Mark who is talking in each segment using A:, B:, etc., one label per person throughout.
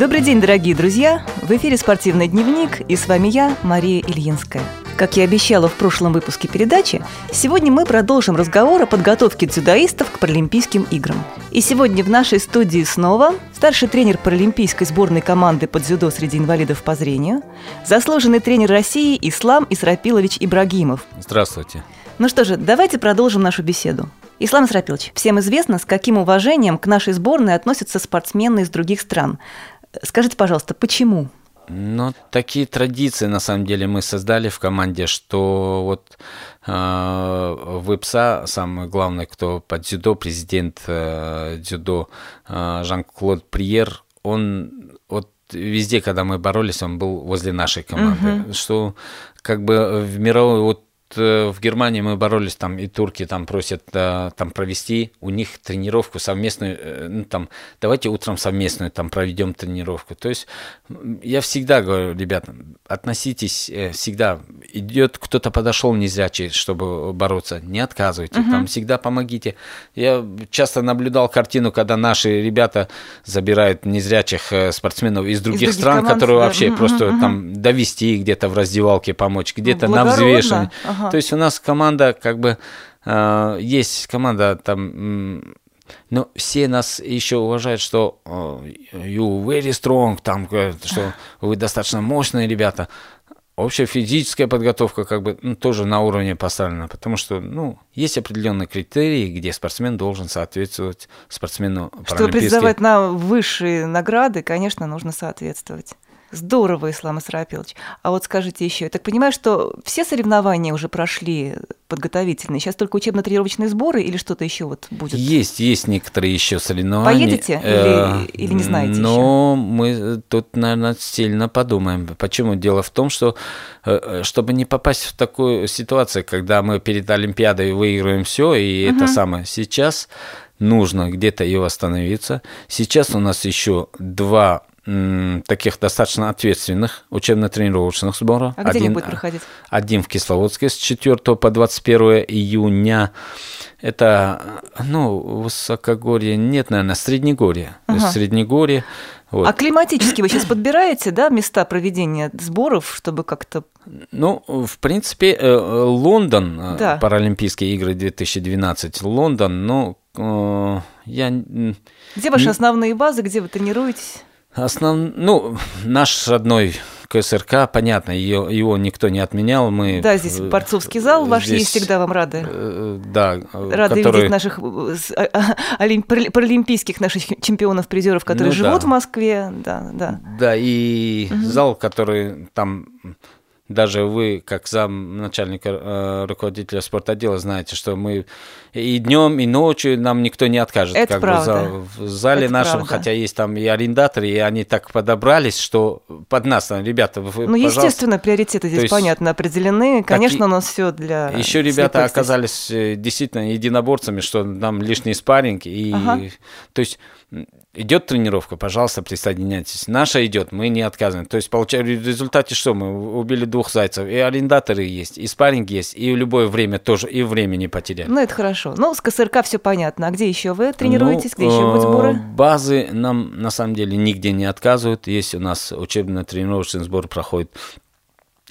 A: Добрый день, дорогие друзья! В эфире «Спортивный дневник» и с вами я, Мария Ильинская. Как я обещала в прошлом выпуске передачи, сегодня мы продолжим разговор о подготовке дзюдоистов к Паралимпийским играм. И сегодня в нашей студии снова старший тренер паралимпийской сборной команды по дзюдо среди инвалидов по зрению, заслуженный тренер России Ислам Исрапилович Ибрагимов.
B: Здравствуйте.
A: Ну что же, давайте продолжим нашу беседу. Ислам Исрапилович, всем известно, с каким уважением к нашей сборной относятся спортсмены из других стран. Скажите, пожалуйста, почему?
B: Ну, такие традиции, на самом деле, мы создали в команде, что вот э, в ИПСА самый главный, кто по дзюдо, президент э, дзюдо э, Жан-Клод Приер, он вот везде, когда мы боролись, он был возле нашей команды. Угу. Что как бы в мировой вот в Германии мы боролись, там и турки там просят э, там провести у них тренировку совместную, э, ну там давайте утром совместную там проведем тренировку. То есть я всегда говорю, ребята, относитесь всегда, идет кто-то подошел незрячий, чтобы бороться, не отказывайте, угу. там всегда помогите. Я часто наблюдал картину, когда наши ребята забирают незрячих спортсменов из других, из других стран, команд, которые да. вообще угу, просто угу. там довести где-то в раздевалке помочь, где-то ну, на взвешивание. Ага. То есть у нас команда, как бы, э, есть команда там, но все нас еще уважают, что you very strong, там, что вы достаточно мощные ребята. Общая физическая подготовка как бы ну, тоже на уровне поставлена, потому что ну, есть определенные критерии, где спортсмен должен соответствовать спортсмену
A: Чтобы претендовать на высшие награды, конечно, нужно соответствовать. Здорово, Ислам Исрапилович. А вот скажите еще, я так понимаю, что все соревнования уже прошли подготовительные, сейчас только учебно-тренировочные сборы или что-то еще вот будет?
B: Есть, есть некоторые еще соревнования.
A: Поедете или, э, или не знаете
B: Но еще? мы тут, наверное, сильно подумаем. Почему? Дело в том, что э, э, чтобы не попасть в такую ситуацию, когда мы перед Олимпиадой выигрываем все, и угу. это самое сейчас нужно где-то и восстановиться. Сейчас у нас еще два таких достаточно ответственных учебно-тренировочных сборов.
A: А где один, они будут проходить?
B: Один в Кисловодске с 4 по 21 июня. Это, ну, высокогорье, нет, наверное, Среднегорье. Ага. Среднегорье.
A: Вот. А климатически вы сейчас подбираете, да, места проведения сборов, чтобы как-то...
B: Ну, в принципе, э, Лондон, э, да. Паралимпийские игры 2012, Лондон, ну, я...
A: Где ваши основные базы, где вы тренируетесь?
B: Основ... Ну, наш родной КСРК, понятно, ее, его никто не отменял. Мы
A: да, здесь борцовский зал ваш здесь, есть, всегда вам рады.
B: Э, да.
A: Рады который... видеть наших а, а, паралимпийских наших чемпионов-призеров, которые ну, живут да. в Москве. Да, да.
B: Да, и угу. зал, который там даже вы, как зам начальника э, руководителя спортотдела, знаете, что мы и днем, и ночью нам никто не откажет.
A: Это
B: как
A: правда.
B: Бы, в зале Это нашем, правда. хотя есть там и арендаторы, и они так подобрались, что под нас, там, ребята, вы,
A: Ну, естественно, приоритеты здесь, есть, понятно, определены. Конечно, у нас все для
B: Еще ребята оказались э, действительно единоборцами, что нам лишний спарринг, и, ага. то есть идет тренировка, пожалуйста, присоединяйтесь. Наша идет, мы не отказываем. То есть, получается, в результате что? Мы убили двух зайцев. И арендаторы есть, и спарринг есть, и в любое время тоже, и время не потеряли.
A: Ну, это хорошо. Ну, с КСРК все понятно. А где еще вы тренируетесь? Ну, где еще будут сборы?
B: Базы нам, на самом деле, нигде не отказывают. Есть у нас учебно-тренировочный сбор проходит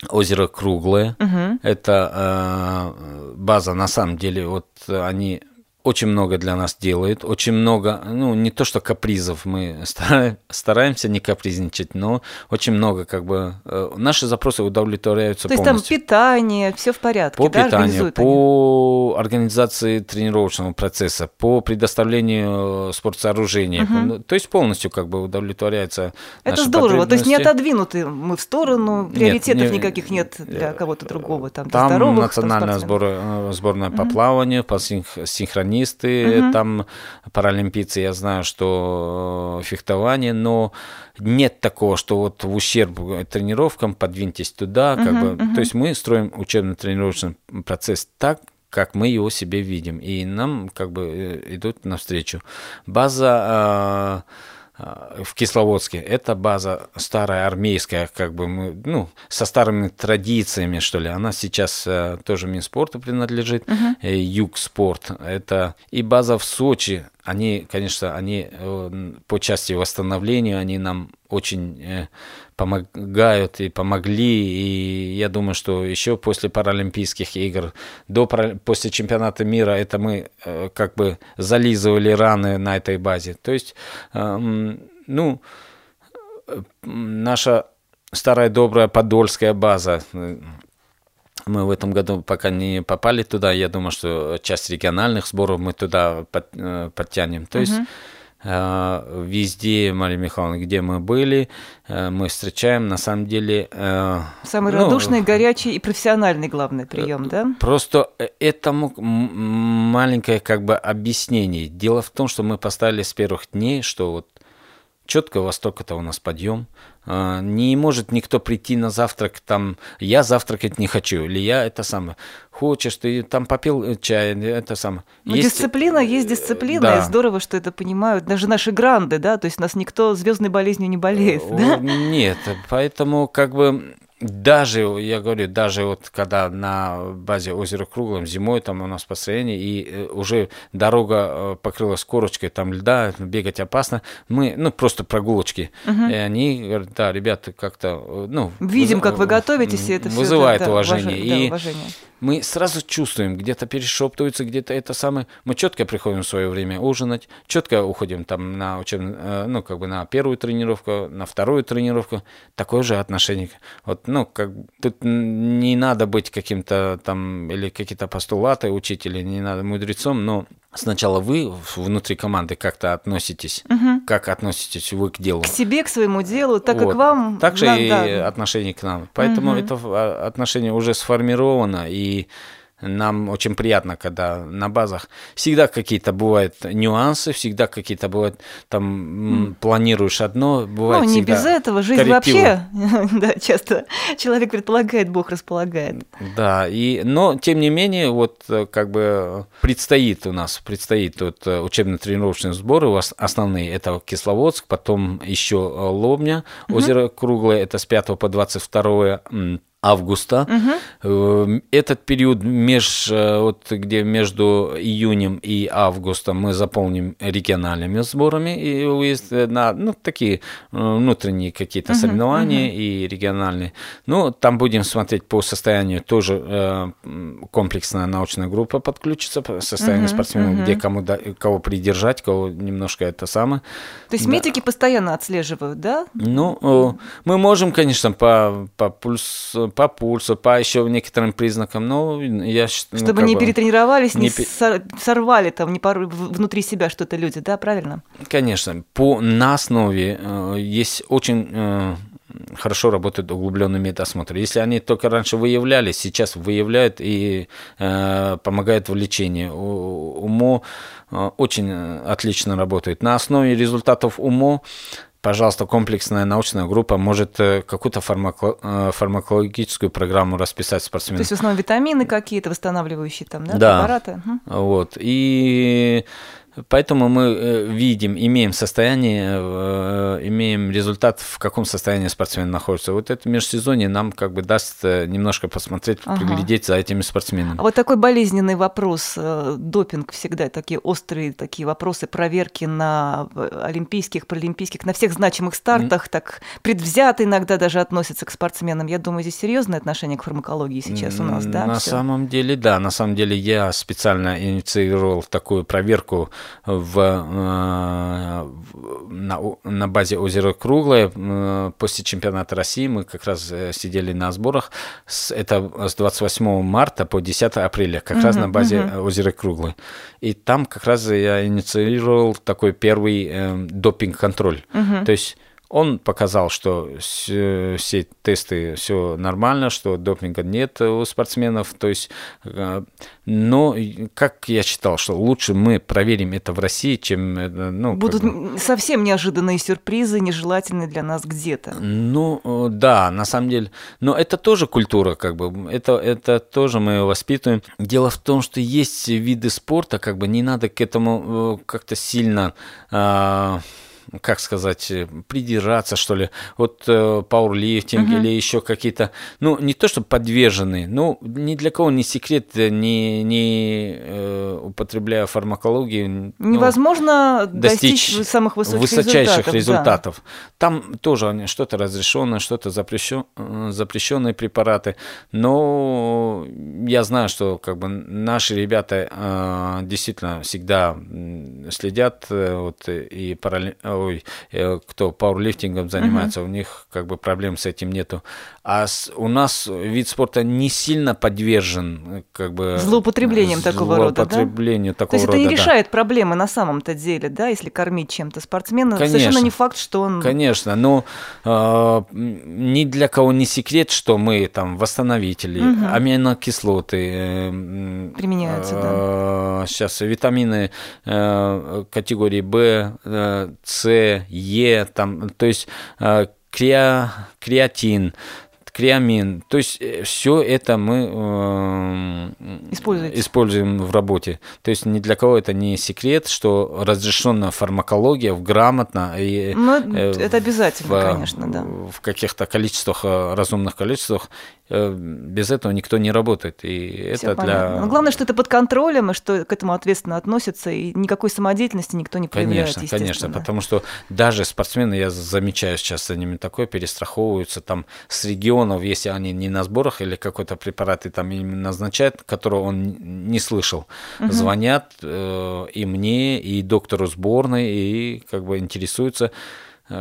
B: Озеро Круглое. Угу. Это э, база, на самом деле, вот они очень много для нас делает, очень много, ну, не то что капризов, мы стараемся не капризничать, но очень много, как бы, э, наши запросы удовлетворяются
A: То
B: полностью.
A: есть там питание, все в порядке,
B: По
A: да,
B: питанию, по они? организации тренировочного процесса, по предоставлению спортсооружения, угу. то есть полностью, как бы, удовлетворяется
A: Это здорово, то есть не отодвинуты мы в сторону, приоритетов нет, не, никаких нет для кого-то другого, там,
B: там
A: здоровых,
B: национальная там, сбор, э, сборная угу. по плаванию, по синхронизации, теннисты, угу. там паралимпийцы, я знаю, что э, фехтование, но нет такого, что вот в ущерб тренировкам подвиньтесь туда, как угу, бы, угу. то есть мы строим учебно-тренировочный процесс так, как мы его себе видим, и нам как бы э, идут навстречу. База э, в Кисловодске. Это база старая армейская, как бы мы, ну, со старыми традициями, что ли. Она сейчас тоже Минспорту принадлежит, uh-huh. Юг Спорт. Это и база в Сочи, они, конечно, они по части восстановления, они нам очень помогают и помогли, и я думаю, что еще после Паралимпийских игр, до, после чемпионата мира, это мы как бы зализывали раны на этой базе. То есть, эм, ну, наша старая добрая подольская база, мы в этом году пока не попали туда. Я думаю, что часть региональных сборов мы туда под, э, подтянем. То есть uh-huh. везде, Мария Михайловна, где мы были, э, мы встречаем на самом деле...
A: Самый ну, радушный, горячий и профессиональный главный прием, да?
B: Просто этому маленькое как бы объяснение. Дело в том, что мы поставили с первых дней, что вот четко во столько-то у нас подъем, а, не может никто прийти на завтрак, там, я завтракать не хочу, или я это самое, хочешь, ты там попил чай, это самое.
A: Ну, есть... Дисциплина есть дисциплина, да. и здорово, что это понимают даже наши гранды, да, то есть нас никто звездной болезнью не болеет, да?
B: Нет, поэтому как бы даже, я говорю, даже вот когда на базе озера Круглом зимой там у нас построение, и э, уже дорога э, покрылась корочкой, там льда, бегать опасно, мы, ну, просто прогулочки. Угу. И они говорят, да, ребята, как-то, э, ну...
A: Видим, выз... как вы готовитесь, и это
B: Вызывает
A: все,
B: уважение.
A: Да,
B: и
A: уважение
B: мы сразу чувствуем, где-то перешептываются, где-то это самое. Мы четко приходим в свое время ужинать, четко уходим там на учебную, э, ну, как бы на первую тренировку, на вторую тренировку. Такое же отношение. Вот, ну, как тут не надо быть каким-то там, или какие-то постулаты учить, или не надо мудрецом, но сначала вы внутри команды как-то относитесь, угу. как относитесь вы к делу.
A: К себе, к своему делу, так вот. как вам.
B: Также да, и да. отношение к нам. Поэтому угу. это а, отношение уже сформировано, и нам очень приятно, когда на базах всегда какие-то бывают нюансы, всегда какие-то бывают там mm. планируешь одно, бывает
A: Ну,
B: не
A: без этого жизнь коррективы. вообще, да, часто человек предполагает, Бог располагает.
B: Да, и, но тем не менее, вот как бы предстоит у нас, предстоит вот учебно-тренировочные сборы, основные это Кисловодск, потом еще Лобня, mm-hmm. озеро Круглое, это с 5 по 22 августа. Угу. Этот период, меж, э, вот, где между июнем и августом мы заполним региональными сборами и выезд на ну, такие э, внутренние какие-то угу, соревнования угу. и региональные. Ну, там будем смотреть по состоянию, тоже э, комплексная научная группа подключится, состояние угу, спортсменов, угу. где кому, да, кого придержать, кого немножко это самое.
A: То есть да. медики постоянно отслеживают, да?
B: Ну, мы можем, конечно, по, по пульсу по пульсу, по еще некоторым признакам. Ну, я
A: ну, Чтобы не бы, перетренировались, не, не сорвали там не пору, внутри себя что-то люди, да, правильно?
B: Конечно. По, на основе э, есть очень э, хорошо работает углубленный медосмотр. Если они только раньше выявляли, сейчас выявляют и э, помогают в лечении. У, УМО э, очень отлично работает. На основе результатов УМО пожалуйста, комплексная научная группа может э, какую-то фармако- э, фармакологическую программу расписать спортсменам. То
A: есть в основном витамины какие-то восстанавливающие там, да,
B: да.
A: препараты?
B: Вот. И Поэтому мы э, видим, имеем состояние, э, имеем результат, в каком состоянии спортсмен находится. Вот это межсезонье нам как бы даст э, немножко посмотреть, ага. приглядеть за этими спортсменами.
A: А вот такой болезненный вопрос, допинг всегда, такие острые такие вопросы, проверки на олимпийских, паралимпийских, на всех значимых стартах, mm. так предвзято иногда даже относятся к спортсменам. Я думаю, здесь серьезное отношение к фармакологии сейчас у нас, да?
B: На всё? самом деле, да. На самом деле я специально инициировал такую проверку в, э, на, на базе озера Круглое. Э, после чемпионата России мы как раз э, сидели на сборах. С, это с 28 марта по 10 апреля, как uh-huh, раз на базе uh-huh. озера Круглое. И там как раз я инициировал такой первый э, допинг-контроль. Uh-huh. То есть он показал, что все тесты все нормально, что допинга нет у спортсменов. То есть, э, но как я считал, что лучше мы проверим это в России, чем э, ну
A: будут как совсем неожиданные сюрпризы, нежелательные для нас где-то.
B: Ну э, да, на самом деле, но это тоже культура, как бы это это тоже мы воспитываем. Дело в том, что есть виды спорта, как бы не надо к этому как-то сильно а, как сказать, придираться, что ли. Вот э, пауэрлифтинг угу. или еще какие-то, ну, не то, что подвержены, ну, ни для кого не секрет, не, не э, употребляя фармакологию.
A: Ну, Невозможно ну, достичь, достичь самых высоких
B: высочайших
A: результатов.
B: результатов. Да. Там тоже что-то разрешенное, что-то запрещен, э, запрещенные препараты, но я знаю, что как бы наши ребята э, действительно всегда следят, э, вот, и параллель, ой, э, кто пауэрлифтингом занимается, uh-huh. у них как бы проблем с этим нету. А с, у нас вид спорта не сильно подвержен как бы
A: злоупотреблением такого рода,
B: злоупотреблению
A: да?
B: такого
A: То есть
B: рода,
A: это не да. решает проблемы на самом-то деле, да, если кормить чем-то спортсмена, конечно, совершенно не факт, что он.
B: Конечно, но э, ни для кого не секрет, что мы там восстановители, угу. аминокислоты
A: э, применяются, э,
B: да. Сейчас витамины э, категории В, э, С, Е, там, то есть э, креа, креатин, креамин. То есть э, все это мы
A: э,
B: используем в работе. То есть ни для кого это не секрет, что разрешена фармакология в грамотно и
A: ну, э, это обязательно, в, конечно, да.
B: В каких-то количествах, разумных количествах без этого никто не работает. И Всё это понятно. для...
A: Но главное, что это под контролем, и что к этому ответственно относятся, и никакой самодеятельности никто не проявляет,
B: Конечно, конечно, потому что даже спортсмены, я замечаю сейчас за ними такое, перестраховываются там с регионов, если они не на сборах или какой-то препарат и там им назначают, которого он не слышал, угу. звонят э, и мне, и доктору сборной, и как бы интересуются,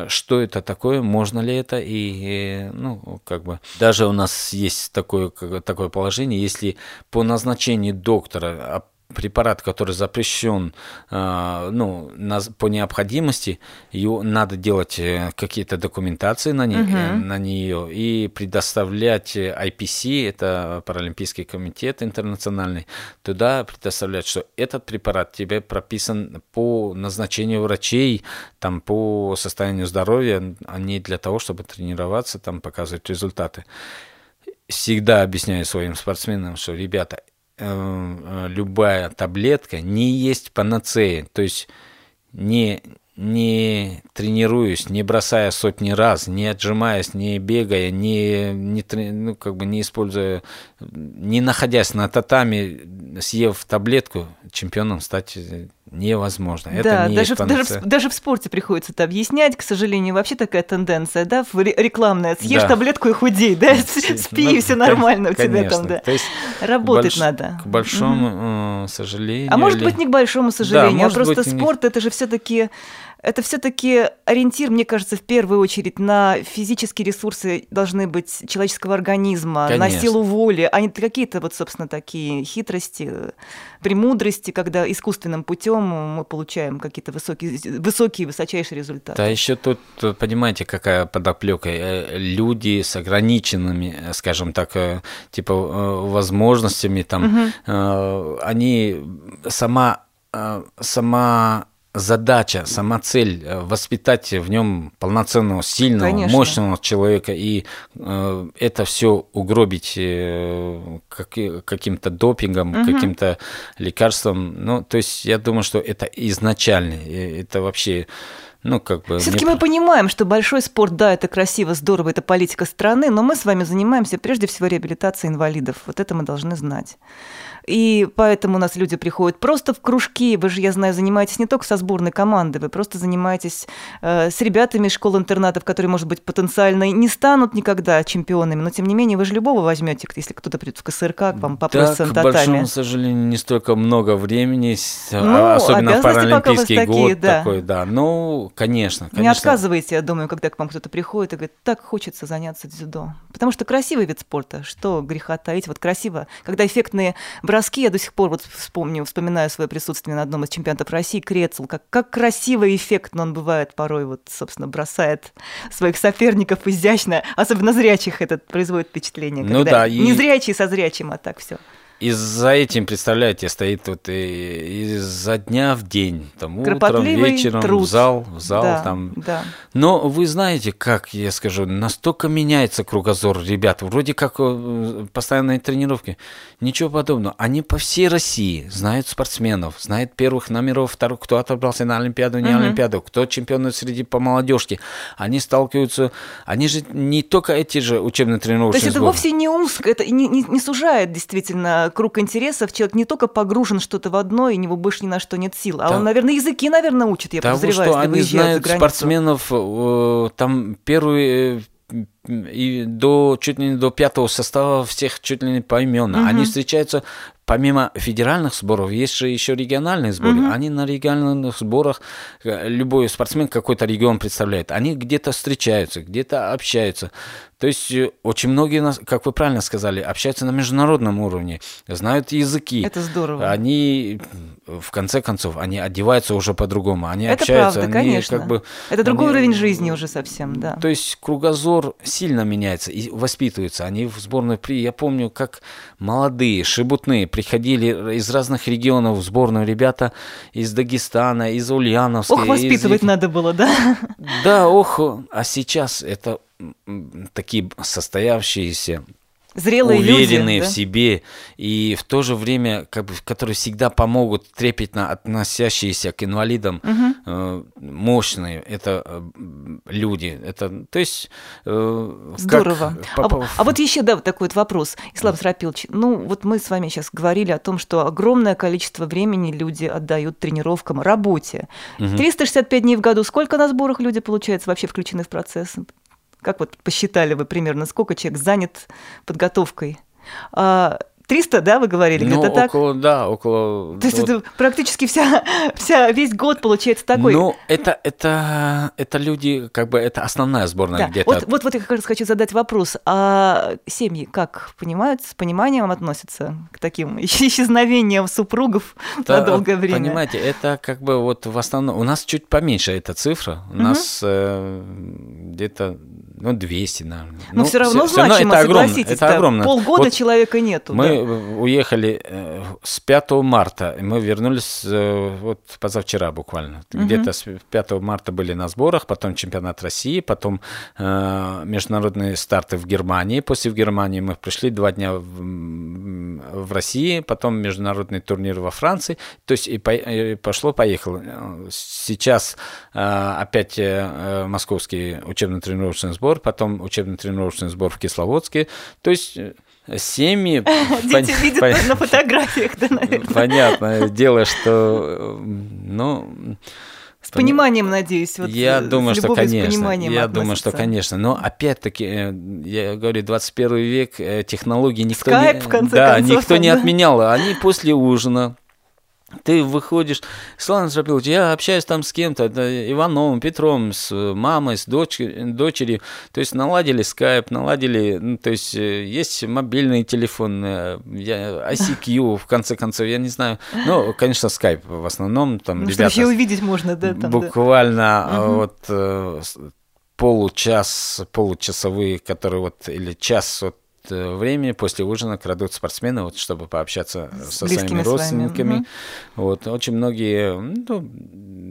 B: что это такое, можно ли это, и, ну, как бы, даже у нас есть такое, такое положение, если по назначению доктора препарат, который запрещен а, ну, по необходимости, ее надо делать э, какие-то документации на, не, угу. на нее и предоставлять IPC, это Паралимпийский комитет интернациональный, туда предоставлять, что этот препарат тебе прописан по назначению врачей, там, по состоянию здоровья, а не для того, чтобы тренироваться, там, показывать результаты всегда объясняю своим спортсменам, что, ребята, Э, э, любая таблетка не есть панацея. То есть не, не тренируясь, не бросая сотни раз, не отжимаясь, не бегая, не, не, ну, как бы не используя, не находясь на татами, съев таблетку, чемпионом стать невозможно.
A: Да, это не даже, даже, даже в спорте приходится это объяснять. К сожалению, вообще такая тенденция, да, рекламная. Съешь да. таблетку и худей, да, спи, ну, и все нормально конечно, у тебя там, да. То есть Работать больш... надо.
B: К большому угу. сожалению.
A: А может быть, не к большому сожалению, да, а просто быть, спорт это же все-таки это все-таки ориентир, мне кажется, в первую очередь на физические ресурсы должны быть человеческого организма, Конечно. на силу воли, а не какие-то вот, собственно, такие хитрости, премудрости, когда искусственным путем мы получаем какие-то высокие, высокие, высочайшие результаты.
B: Да, еще тут, понимаете, какая подоплека. Э, люди с ограниченными, э, скажем так, э, типа возможностями, там, угу. они сама сама задача, сама цель э, воспитать в нем полноценного, сильного, Конечно. мощного человека и э, это все угробить э, как, каким-то допингом, угу. каким-то лекарством. Ну, то есть я думаю, что это изначально, это вообще ну, как бы...
A: Все-таки не... мы понимаем, что большой спорт, да, это красиво, здорово, это политика страны, но мы с вами занимаемся прежде всего реабилитацией инвалидов. Вот это мы должны знать. И поэтому у нас люди приходят просто в кружки. Вы же, я знаю, занимаетесь не только со сборной команды, вы просто занимаетесь э, с ребятами из школ-интернатов, которые, может быть, потенциально не станут никогда чемпионами, но тем не менее вы же любого возьмете, если кто-то придет в КСРК к вам попросится
B: да, к большому сожалению, не столько много времени, ну, особенно в паралимпийский год такие, да. такой, да. Ну, конечно, конечно.
A: Не отказывайте, я думаю, когда к вам кто-то приходит и говорит, так хочется заняться дзюдо. Потому что красивый вид спорта, что греха таить, вот красиво, когда эффектные браслеты броски я до сих пор вот вспомню, вспоминаю свое присутствие на одном из чемпионатов России, Крецл, как, как красиво и эффектно он бывает порой, вот, собственно, бросает своих соперников изящно, особенно зрячих этот производит впечатление. Ну да. И... Не зрячий со зрячим, а так все.
B: И за этим, представляете, стоит вот и, изо дня в день, там утром, вечером, труд. в зал, в зал да, там. Да. Но вы знаете, как я скажу, настолько меняется кругозор ребят, вроде как э, постоянные тренировки, ничего подобного. Они по всей России знают спортсменов, знают первых номеров, вторых, кто отобрался на Олимпиаду, не угу. Олимпиаду, кто чемпион среди по молодежке. Они сталкиваются, они же не только эти же учебные тренировки.
A: То есть это вовсе не узко, это не, не, не сужает действительно круг интересов, человек не только погружен что-то в одно, и у него больше ни на что нет сил, а да. он, наверное, языки, наверное, учит, я
B: Того,
A: подозреваю,
B: что они знают спортсменов, э, там первые и до чуть ли не до пятого состава всех чуть ли не поименно. Угу. Они встречаются помимо федеральных сборов, есть же еще региональные сборы. Угу. Они на региональных сборах, э, любой спортсмен какой-то регион представляет, они где-то встречаются, где-то общаются. То есть э, очень многие, как вы правильно сказали, общаются на международном уровне, знают языки.
A: Это здорово.
B: Они, в конце концов, они одеваются уже по-другому, они Это общаются.
A: Правда,
B: они
A: конечно.
B: Как бы,
A: Это другой они, уровень жизни уже совсем, да.
B: То есть кругозор сильно меняется и воспитывается. Они в сборной при, я помню, как молодые, шебутные приходили из разных регионов в сборную ребята из Дагестана, из Ульяновска.
A: Ох, воспитывать
B: из...
A: надо было, да?
B: Да, ох, а сейчас это такие состоявшиеся
A: зрелые
B: уверенные
A: люди,
B: в себе и в то же время, как бы, которые всегда помогут трепетно относящиеся к инвалидам, угу. э, мощные, это э, люди, это, то есть...
A: Э, Здорово. Как, а, а вот еще, да, вот такой вот вопрос, Ислам Срапилович, ну вот мы с вами сейчас говорили о том, что огромное количество времени люди отдают тренировкам, работе. Угу. 365 дней в году, сколько на сборах люди, получается, вообще включены в процесс? Как вот посчитали вы примерно, сколько человек занят подготовкой? А, 300, да, вы говорили,
B: ну,
A: где-то так?
B: около, да, около...
A: То есть вот. это практически вся, вся, весь год получается такой.
B: Ну, это, это, это люди, как бы, это основная сборная да. где-то.
A: Вот, вот, вот я как раз хочу задать вопрос. А семьи как понимают, с пониманием относятся к таким исчезновениям супругов да, на долгое время?
B: Понимаете, это как бы вот в основном... У нас чуть поменьше эта цифра. У угу. нас э, где-то ну, 200, наверное. Но
A: ну, все равно все, значимо, это огромно, это огромно. Полгода вот человека нету.
B: Мы да. уехали э, с 5 марта, мы вернулись э, вот позавчера буквально. Угу. Где-то с 5 марта были на сборах, потом чемпионат России, потом э, международные старты в Германии. После в Германии мы пришли два дня в, в России, потом международный турнир во Франции. То есть и, по, и пошло-поехало. Сейчас э, опять э, московский учебно-тренировочный сбор сбор, потом учебно-тренировочный сбор в Кисловодске. То есть э, семьи...
A: Дети видят на фотографиях, да, наверное.
B: Понятное дело, что, ну...
A: С пониманием, надеюсь,
B: вот Я думаю, что, конечно. Я относится. думаю, что, конечно. Но опять-таки, э, я говорю, 21 век, э, технологии никто
A: Skype,
B: не... да,
A: концов,
B: никто не отменял. Они после ужина ты выходишь, Слава Срапилович, я общаюсь там с кем-то, Ивановым, Петром, с мамой, с дочь, дочерью, то есть наладили скайп, наладили, ну, то есть э, есть мобильный телефон, э, я, ICQ, в конце концов, я не знаю, ну, конечно, скайп в основном, там ну, ребята...
A: Что увидеть можно, да? Там,
B: буквально
A: да.
B: вот э, получас, получасовые, которые вот, или час вот Э, времени после ужина крадут спортсмены, вот, чтобы пообщаться с со своими родственниками. Угу. Вот, очень многие ну,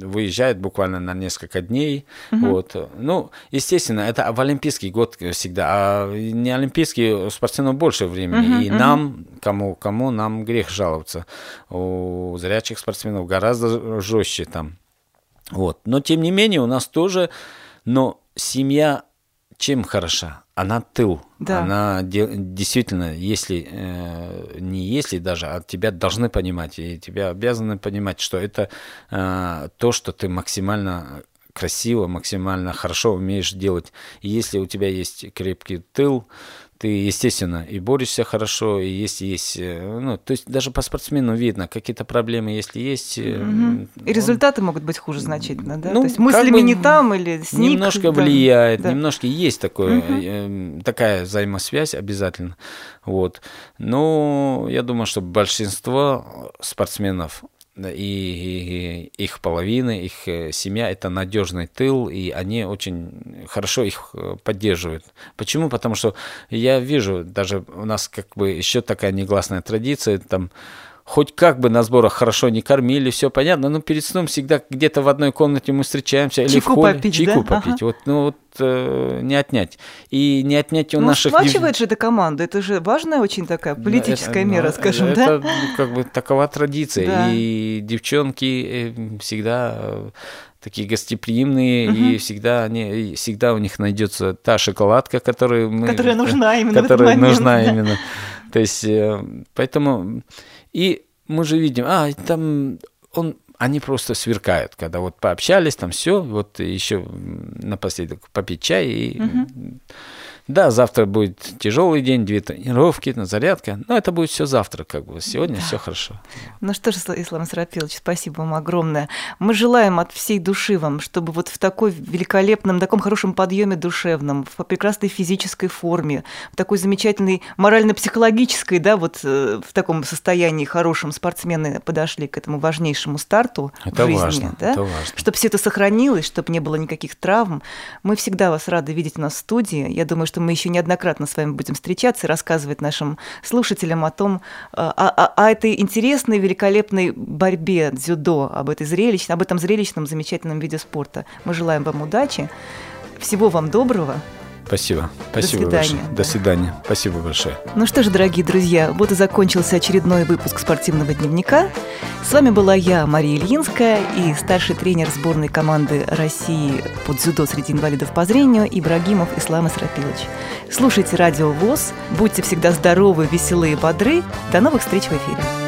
B: выезжают буквально на несколько дней. Угу. Вот. Ну, естественно, это в Олимпийский год всегда, а не Олимпийский спортсменов больше времени. Угу, и угу. нам, кому, кому нам грех жаловаться. У зрячих спортсменов гораздо жестче там. Вот. Но тем не менее у нас тоже, но семья чем хороша? Она тыл. Да. Она действительно, если э, не если даже, а тебя должны понимать, и тебя обязаны понимать, что это э, то, что ты максимально красиво, максимально хорошо умеешь делать. И если у тебя есть крепкий тыл, ты, естественно, и борешься хорошо, и если есть, э, ну, то есть даже по спортсмену видно, какие-то проблемы, если есть.
A: Угу. И результаты могут быть хуже значительно, да? Ну, то есть мыслями бы не там или сник.
B: Немножко да. влияет, да. немножко есть такое, угу. такая взаимосвязь обязательно, вот. Но я думаю, что большинство спортсменов и их половины, их э, семья – это надежный тыл, и они очень хорошо их э, поддерживают. Почему? Потому что я вижу, даже у нас как бы еще такая негласная традиция, там хоть как бы на сборах хорошо не кормили, все понятно, но перед сном всегда где-то в одной комнате мы встречаемся.
A: Чайку или в холле, попить,
B: чайку
A: да?
B: попить. Ага. Вот, ну вот не отнять. И не отнять у
A: ну,
B: наших...
A: сплачивает же эта команда, это же важная очень такая политическая это, мера, скажем,
B: это,
A: да?
B: Это ну, как бы такова традиция. Да. И девчонки э, всегда э, такие гостеприимные, угу. и всегда они, всегда у них найдется та шоколадка, которую мы...
A: Которая нужна именно
B: Которая
A: этот
B: нужна
A: момент,
B: именно. То есть, поэтому и мы же видим, а, там он, они просто сверкают, когда вот пообщались, там все, вот еще напоследок попить чай и... Угу. Да, завтра будет тяжелый день, две тренировки, зарядка, но это будет все завтра, как бы. Сегодня все хорошо.
A: Ну что же, Ислам Сарапилович, спасибо вам огромное. Мы желаем от всей души вам, чтобы вот в такой великолепном, таком хорошем подъеме душевном, в прекрасной физической форме, в такой замечательной морально-психологической, да, вот э, в таком состоянии хорошем спортсмены подошли к этому важнейшему старту
B: это
A: в жизни,
B: важно,
A: да?
B: это важно.
A: Чтобы все это сохранилось, чтобы не было никаких травм. Мы всегда вас рады видеть у нас в студии. Я думаю, что что мы еще неоднократно с вами будем встречаться и рассказывать нашим слушателям о том, э, о, о, о этой интересной, великолепной борьбе дзюдо, об, этой зрелищ, об этом зрелищном, замечательном виде спорта. Мы желаем вам удачи, всего вам доброго.
B: Спасибо. Спасибо
A: До свидания.
B: Большое. До свидания. Спасибо большое.
A: Ну что ж, дорогие друзья, вот и закончился очередной выпуск спортивного дневника. С вами была я, Мария Ильинская, и старший тренер сборной команды России по дзюдо среди инвалидов по зрению Ибрагимов Ислам Исрапилович. Слушайте Радио ВОЗ, будьте всегда здоровы, веселые, бодры. До новых встреч в эфире.